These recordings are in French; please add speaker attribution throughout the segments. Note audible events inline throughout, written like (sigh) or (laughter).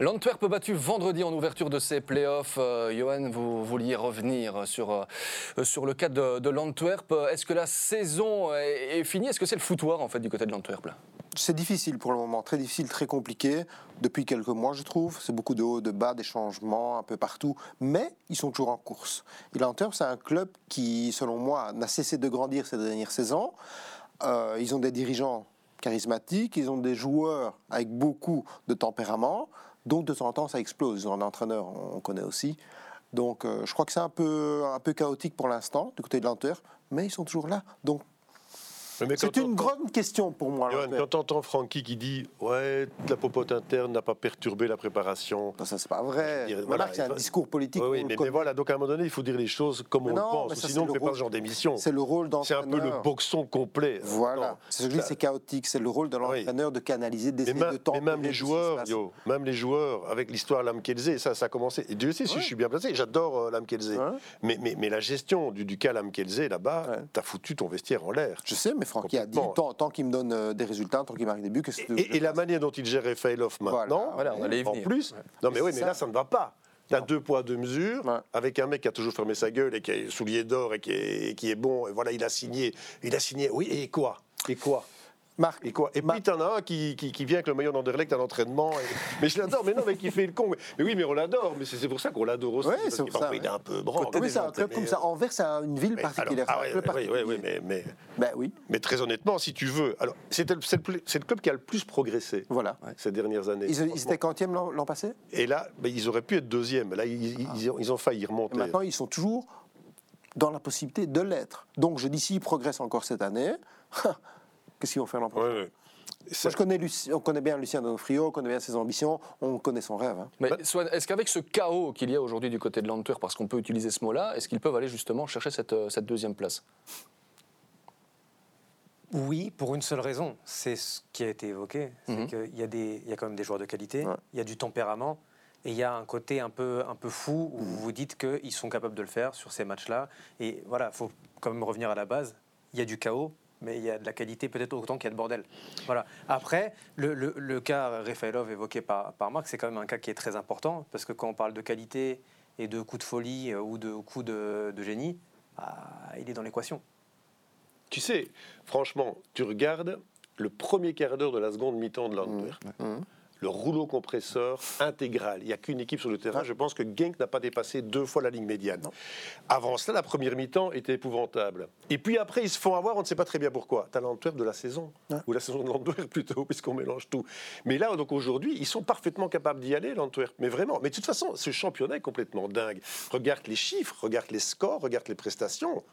Speaker 1: L'Antwerp battu vendredi en ouverture de ses playoffs. Euh, Johan, vous vouliez revenir sur, euh, sur le cas de, l'Antwerp. Est-ce que la saison est, finie? Est-ce que c'est le foutoir en fait du côté de l'Antwerp
Speaker 2: C'est difficile pour le moment, très difficile, très compliqué. Depuis quelques mois, je trouve. C'est beaucoup de hauts, de bas, des changements un peu partout. Mais ils sont toujours en course. Et l'Antwerp, c'est un club qui, selon moi, n'a cessé de grandir ces dernières saisons. Euh, ils ont des dirigeants charismatiques, ils ont des joueurs avec beaucoup de tempérament. Donc de temps en temps, ça explose. Un entraîneur, on connaît aussi. Donc euh, je crois que c'est un peu, un peu chaotique pour l'instant du côté de l'Antwerp, mais ils sont toujours là. Donc c'est une grande question pour moi.
Speaker 3: quand tu entends Francky qui dit Ouais, la popote interne n'a pas perturbé la préparation.
Speaker 2: ça, c'est pas vrai. voilà, c'est un discours politique.
Speaker 3: Oui, mais, voilà, donc à un moment donné, il faut dire les choses comme on le pense. sinon, on ne fait pas ce genre d'émission.
Speaker 2: C'est le rôle
Speaker 3: d'entraîneur. C'est un peu le boxon complet.
Speaker 2: Voilà. C'est chaotique. C'est le rôle de l'entraîneur de canaliser, des de temps.
Speaker 3: Mais même les joueurs, yo, même les joueurs, avec l'histoire Lamkelze, ça, ça a commencé. Et Dieu sait si je suis bien placé. J'adore euh, Lamkelze. Mais, la gestion du, du cas Lamkelze, là-bas, t'as foutu ton vestiaire en l'air.
Speaker 2: Je sais, mais Francky a dit tant, qu'il me donne euh, des résultats, tant qu'il marque des buts. Que
Speaker 3: et, et la manière dont il gère Failov maintenant, voilà. on en plus. Non, mais oui, mais là, ça ne va pas. Tu as deux poids, deux mesures, avec un mec qui a toujours fermé sa gueule et qui est soulier d'or et qui est, qui est bon. Et voilà, il a signé. Il a signé. Oui, et quoi? Et quoi?
Speaker 2: Marc.
Speaker 3: Et quoi? Et puis t'en as un qui, qui, vient avec le maillot d'Anderlecht à l'entraînement. Mais je l'adore, mais non, mais qui fait le con. Mais oui, mais on l'adore, mais c'est pour ça qu'on l'adore aussi. Oui, c'est pour ça. Il est un peu branle.
Speaker 2: Oui, c'est un club comme ça. Anvers, c'est une ville particulière.
Speaker 3: Ah, oui, oui, oui, mais, mais,
Speaker 2: ben, oui.
Speaker 3: mais très honnêtement, si tu veux. Alors, c'est le, le, club qui a le plus progressé
Speaker 2: voilà.
Speaker 3: ces dernières années.
Speaker 2: Ils, ils étaient quantième l'an passé?
Speaker 3: Et là, ben, ils auraient pu être deuxième. Là, ils, ils, ont, ils ont failli remonter.
Speaker 2: maintenant, ils sont toujours dans la possibilité de l'être. Donc, je dis, s'ils progressent encore cette année, (laughs) qu'est-ce qu'ils vont faire l'an prochain je connais on connaît bien Lucien Donofrio, on connaît bien ses ambitions, on connaît son rêve. Hein.
Speaker 1: Mais est-ce qu'avec ce chaos qu'il y a aujourd'hui du côté de l'Antwerp, parce qu'on peut utiliser ce mot-là, est-ce qu'ils peuvent aller justement chercher cette, euh, cette deuxième place?
Speaker 4: Oui, pour une seule raison, c'est ce qui a été évoqué, c'est mhm. qu'il y, a y a quand même des joueurs de qualité, il y a du tempérament, et il y a un côté un peu, un peu fou où vous vous dites qu'ils sont capables de le faire sur ces matchs-là. Et voilà, il faut quand même revenir à la base. Il y a du chaos, mais il y a de la qualité peut-être autant qu'il y a de bordel. Voilà. Après, le, le, cas Rafaelov évoqué par, par Marc, c'est quand même un cas qui est très important, parce que quand on parle de qualité et de coups de folie euh, ou de coups de, de génie, bah, il est dans l'équation.
Speaker 3: Tu sais, franchement, tu regardes le premier quart d'heure de la seconde mi-temps de l'Antwerp. Mmh. Mmh le rouleau compresseur intégral. Il n'y a qu'une équipe sur le terrain. Je pense que Genk n'a pas dépassé deux fois la ligne médiane. Avant cela, la première mi-temps était épouvantable. Et puis après, ils se font avoir, on ne sait pas très bien pourquoi. Tu as l'Antwerp de la saison, ou la saison de l'Antwerp plutôt, (laughs) puisqu'on mélange tout. Mais là, donc aujourd'hui, ils sont parfaitement capables d'y aller, l'Antwerp. Mais vraiment. Mais de toute façon, ce championnat est complètement dingue. Regarde les chiffres, regarde les scores, regarde les prestations.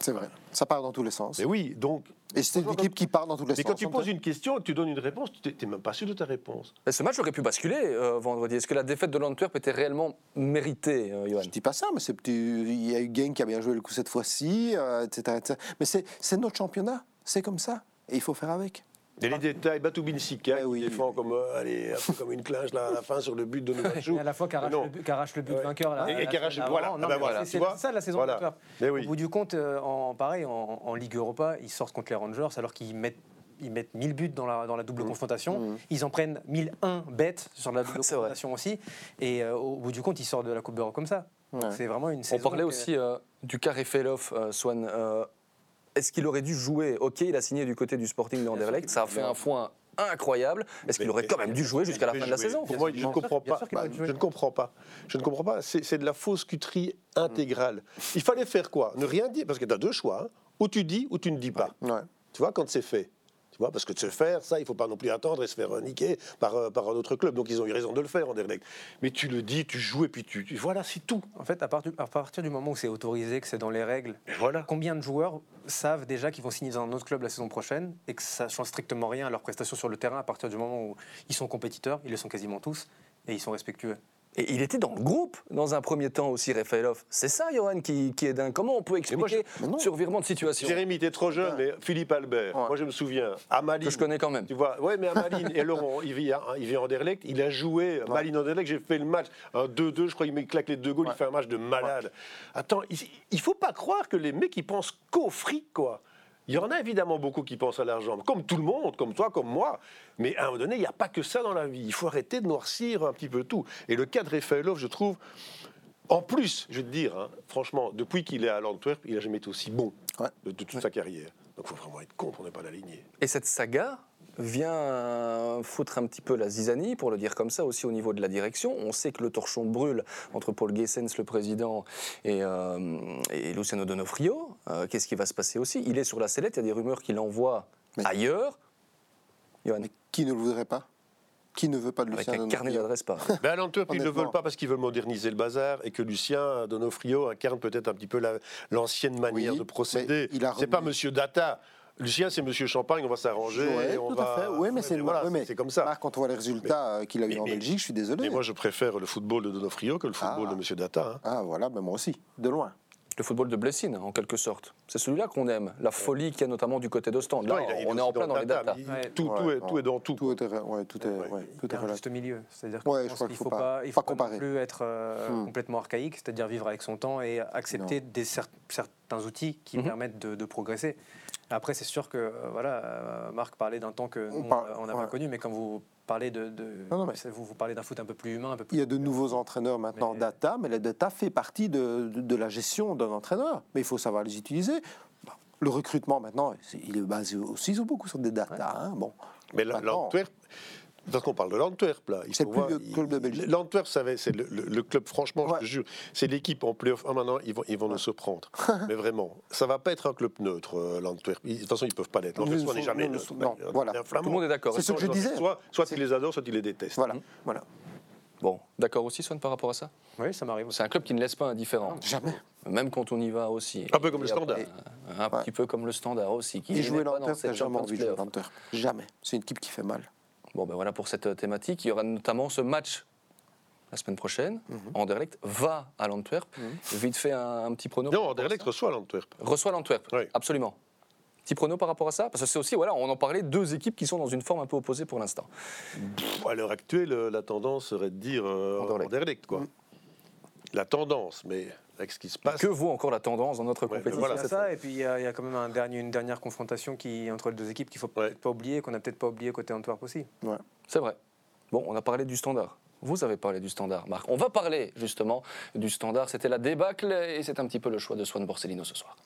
Speaker 2: C'est vrai. Ça part dans tous les sens.
Speaker 3: Mais oui, donc.
Speaker 2: Et c'est une équipe qui part dans tous les
Speaker 3: sens.
Speaker 2: Mais
Speaker 3: quand tu poses une question, tu donnes une réponse, tu n'es même pas sûr de ta réponse.
Speaker 1: ce match aurait pu basculer euh, vendredi. Est-ce que la défaite de l'Antwerp était réellement méritée, euh, Johan?
Speaker 2: Je ne dis pas ça, mais il y a eu Gain qui a bien joué le coup cette fois-ci, euh, etc., etc. Mais c'est notre championnat. C'est comme ça. Et il faut faire avec.
Speaker 3: Et les détails, Batoubin Sika, oui, défend comme, euh, allez, comme une clinge là, à la fin sur le but de (laughs) Nouachou.
Speaker 4: à la fois qu'arrache le, but vainqueur. Là,
Speaker 3: et, qu'arrache voilà. Ah ben
Speaker 4: c'est ça la saison voilà. Au bout du compte, euh, en, pareil, en, Ligue Europa, ils sortent contre les Rangers alors qu'ils mettent ils mettent 1000 buts dans la, dans la double mmh. confrontation. Mmh. Ils en prennent 1001 bêtes sur la double (laughs) confrontation aussi. Et euh, au bout du compte, ils sortent de la Coupe d'Europe comme ça. C'est vraiment une saison.
Speaker 1: On parlait aussi du carré Feloff, Swan est-ce qu'il aurait dû jouer Ok, il a signé du côté du Sporting d'Anderlecht, ça a fait un foin incroyable. Est-ce qu'il aurait quand même dû jouer jusqu'à la fin de la saison?
Speaker 3: Pour moi, je ne comprends pas. je ne comprends pas. Je ne comprends pas. C'est de la fausse cuterie intégrale. Il fallait faire quoi? Ne rien dire, parce que tu as deux choix. Hein. Ou tu dis, ou tu ne dis pas. Tu vois, quand c'est fait parce que de se faire, ça, il ne faut pas non plus attendre et se faire niquer par, euh, par un autre club. Donc ils ont eu raison de le faire, en Anderlecht. Mais tu le dis, tu joues et puis tu. voilà, c'est tout.
Speaker 4: En fait, à, à, partir du moment où c'est autorisé, que c'est dans les règles, voilà. combien de joueurs savent déjà qu'ils vont signer dans un autre club la saison prochaine et que ça change strictement rien à leur prestation sur le terrain à partir du moment où ils sont compétiteurs, ils le sont quasiment tous, et ils sont respectueux?
Speaker 1: Et il était dans le groupe dans un premier temps aussi, Rafaelov. C'est ça, Johan, qui, est dingue. Comment on peut expliquer ce revirement de situation
Speaker 3: Jérémy, es trop jeune, mais Philippe Albert, moi je me souviens, à Malines.
Speaker 1: Que je connais quand même.
Speaker 3: Tu vois, ouais, mais à Malines, et Laurent, il vit, il vit en Anderlecht, il a joué à Malines Anderlecht, j'ai fait le match, un 2-2, je crois qu'il claque les deux goals, il fait un match de malade. Attends, il, ne faut pas croire que les mecs, ils pensent qu'au fric, quoi. Il y en a évidemment beaucoup qui pensent à l'argent, comme tout le monde, comme toi, comme moi. Mais à un moment donné, il n'y a pas que ça dans la vie. Il faut arrêter de noircir un petit peu tout. Et le cas de je trouve, en plus, je vais te dire, hein, franchement, depuis qu'il est à l'Antwerp, il n'a jamais été aussi bon
Speaker 2: Ouais.
Speaker 3: de, de toute sa carrière. Donc il faut vraiment être con pour ne pas l'aligner.
Speaker 1: Et cette saga vient euh, foutre un petit peu la zizanie, pour le dire comme ça, aussi au niveau de la direction. On sait que le torchon brûle entre Paul Gessens, le président, et, euh, et Luciano Donofrio. Euh, Qu'est-ce qui va se passer aussi? Il est sur la sellette, il y a des rumeurs qu'il envoie
Speaker 2: Mais-
Speaker 1: ailleurs. Johan,
Speaker 2: Qui ne le voudrait pas? Qui ne veut pas de
Speaker 1: avec
Speaker 2: Lucien
Speaker 1: un carnet
Speaker 2: Donofrio?
Speaker 1: d'adresse pas.
Speaker 3: Mais à l'Antwerp, ils ne veulent pas parce qu'ils veulent moderniser le bazar et que Lucien Donofrio incarne peut-être un petit peu la- l'ancienne manière
Speaker 2: Oui,
Speaker 3: de procéder. C'est pas Monsieur Data. Lucien, c'est Monsieur Champagne, on va s'arranger. On
Speaker 2: tout
Speaker 3: va...
Speaker 2: à fait. Oui, mais c'est
Speaker 3: voilà,
Speaker 2: mais
Speaker 3: comme ça.
Speaker 2: Marc, quand on voit les résultats euh, qu'il a eu
Speaker 3: mais-
Speaker 2: en
Speaker 3: mais-
Speaker 2: Belgique, je suis désolé.
Speaker 3: Mais moi, je préfère le football de Donofrio que le football
Speaker 2: Ah.
Speaker 3: de Monsieur Data. hein.
Speaker 2: Ah voilà, ben moi aussi, de loin.
Speaker 1: Le football de Blessing, en quelque sorte. C'est celui-là qu'on aime. La folie qu'il y a notamment du côté d'Ostende. Là,
Speaker 3: Non, il a- il
Speaker 1: on est en plein dans les
Speaker 3: data. Tout, tout
Speaker 2: Ouais,
Speaker 3: est,
Speaker 2: non.
Speaker 3: tout est dans tout.
Speaker 2: Tout est, ouais, tout est,
Speaker 3: Ouais.
Speaker 2: tout est
Speaker 4: juste milieu. C'est-à-dire qu'il ne faut
Speaker 2: faut
Speaker 4: pas,
Speaker 2: pas-
Speaker 4: il
Speaker 2: pas
Speaker 4: faut pas plus être euh,
Speaker 2: Hmm.
Speaker 4: complètement archaïque, c'est-à-dire vivre avec son temps et accepter des cer- certains outils qui
Speaker 1: Mhm.
Speaker 4: permettent de, de progresser. Après, c'est sûr que euh, voilà, euh, Marc parlait d'un temps que on n'a
Speaker 2: ouais.
Speaker 4: pas connu, mais quand vous parlez de, de-
Speaker 2: Non, non, mais-
Speaker 4: vous, vous parlez d'un foot un peu plus humain, un peu plus
Speaker 2: Il y a de nouveaux entraîneurs maintenant
Speaker 4: Mais-
Speaker 2: data, mais la data fait partie de, de- de la gestion d'un entraîneur. Mais il faut savoir les utiliser. Bon, Le recrutement maintenant, il est basé aussi sur- beaucoup sur des data. hein, Bon.
Speaker 3: Mais l'Antwerp, parce qu'on parle de l'Antwerp là,
Speaker 2: C'est le plus
Speaker 3: il-
Speaker 2: club de Belgique.
Speaker 3: L'Antwerp, c'est le, le- le club, franchement,
Speaker 2: Ouais.
Speaker 3: je te jure, c'est l'équipe en playoff. Ah, maintenant, ils vont, ils vont nous surprendre. (laughs) Mais vraiment, ça va pas être un club neutre, euh, l'Antwerp. De toute façon, ils peuvent pas l'être. L'Antwerp n'est jamais neutre.
Speaker 2: non,
Speaker 3: a
Speaker 2: voilà.
Speaker 1: Tout le monde est d'accord.
Speaker 2: C'est ce que je disais.
Speaker 3: Soit, soit ils les adorent, soit ils les détestent.
Speaker 2: Voilà, voilà.
Speaker 1: Bon, d'accord aussi, Swan, par rapport à ça
Speaker 4: Oui, ça m'arrive.
Speaker 1: C'est un club qui ne laisse pas indifférent.
Speaker 2: Jamais.
Speaker 1: Même quand on y va aussi.
Speaker 3: Un peu comme le Standard.
Speaker 1: Un
Speaker 2: Ouais.
Speaker 1: petit peu comme le standard aussi. Qui
Speaker 2: Et jouer
Speaker 1: dans
Speaker 2: t'as jamais envie de jouer. Jamais. C'est une équipe qui fait mal.
Speaker 1: Bon, ben voilà pour cette euh, thématique. Il y aura notamment ce match la semaine prochaine.
Speaker 2: Mhm.
Speaker 1: Anderlecht va à l'Antwerp. Vite fait un, un petit prono.
Speaker 3: Non, Anderlecht reçoit l'Antwerp.
Speaker 1: reçoit l'Antwerp.
Speaker 3: Oui.
Speaker 1: Absolument. Petit prono par rapport à ça Parce que c'est aussi, voilà, on en parlait, deux équipes qui sont dans une forme un peu opposée pour l'instant.
Speaker 3: À l'heure actuelle, euh, la tendance serait de dire euh,
Speaker 1: Anderlecht.
Speaker 3: Anderlecht, quoi. La tendance, mais avec ce qui se passe.
Speaker 1: Que vaut encore la tendance dans notre
Speaker 3: Ouais,
Speaker 1: compétition
Speaker 3: voilà.
Speaker 4: Ça, et puis il y, a il y a quand même un dernier, une dernière confrontation qui, entre les deux équipes qu'il faut
Speaker 3: Ouais.
Speaker 4: peut-être pas oublier, qu'on n'a peut-être pas oublié côté Antwerp aussi.
Speaker 1: C'est vrai. Bon, on a parlé du standard. Vous avez parlé du standard, Marc. On va parler justement du standard. C'était la débâcle et c'est un petit peu le choix de Swan Borsellino ce soir.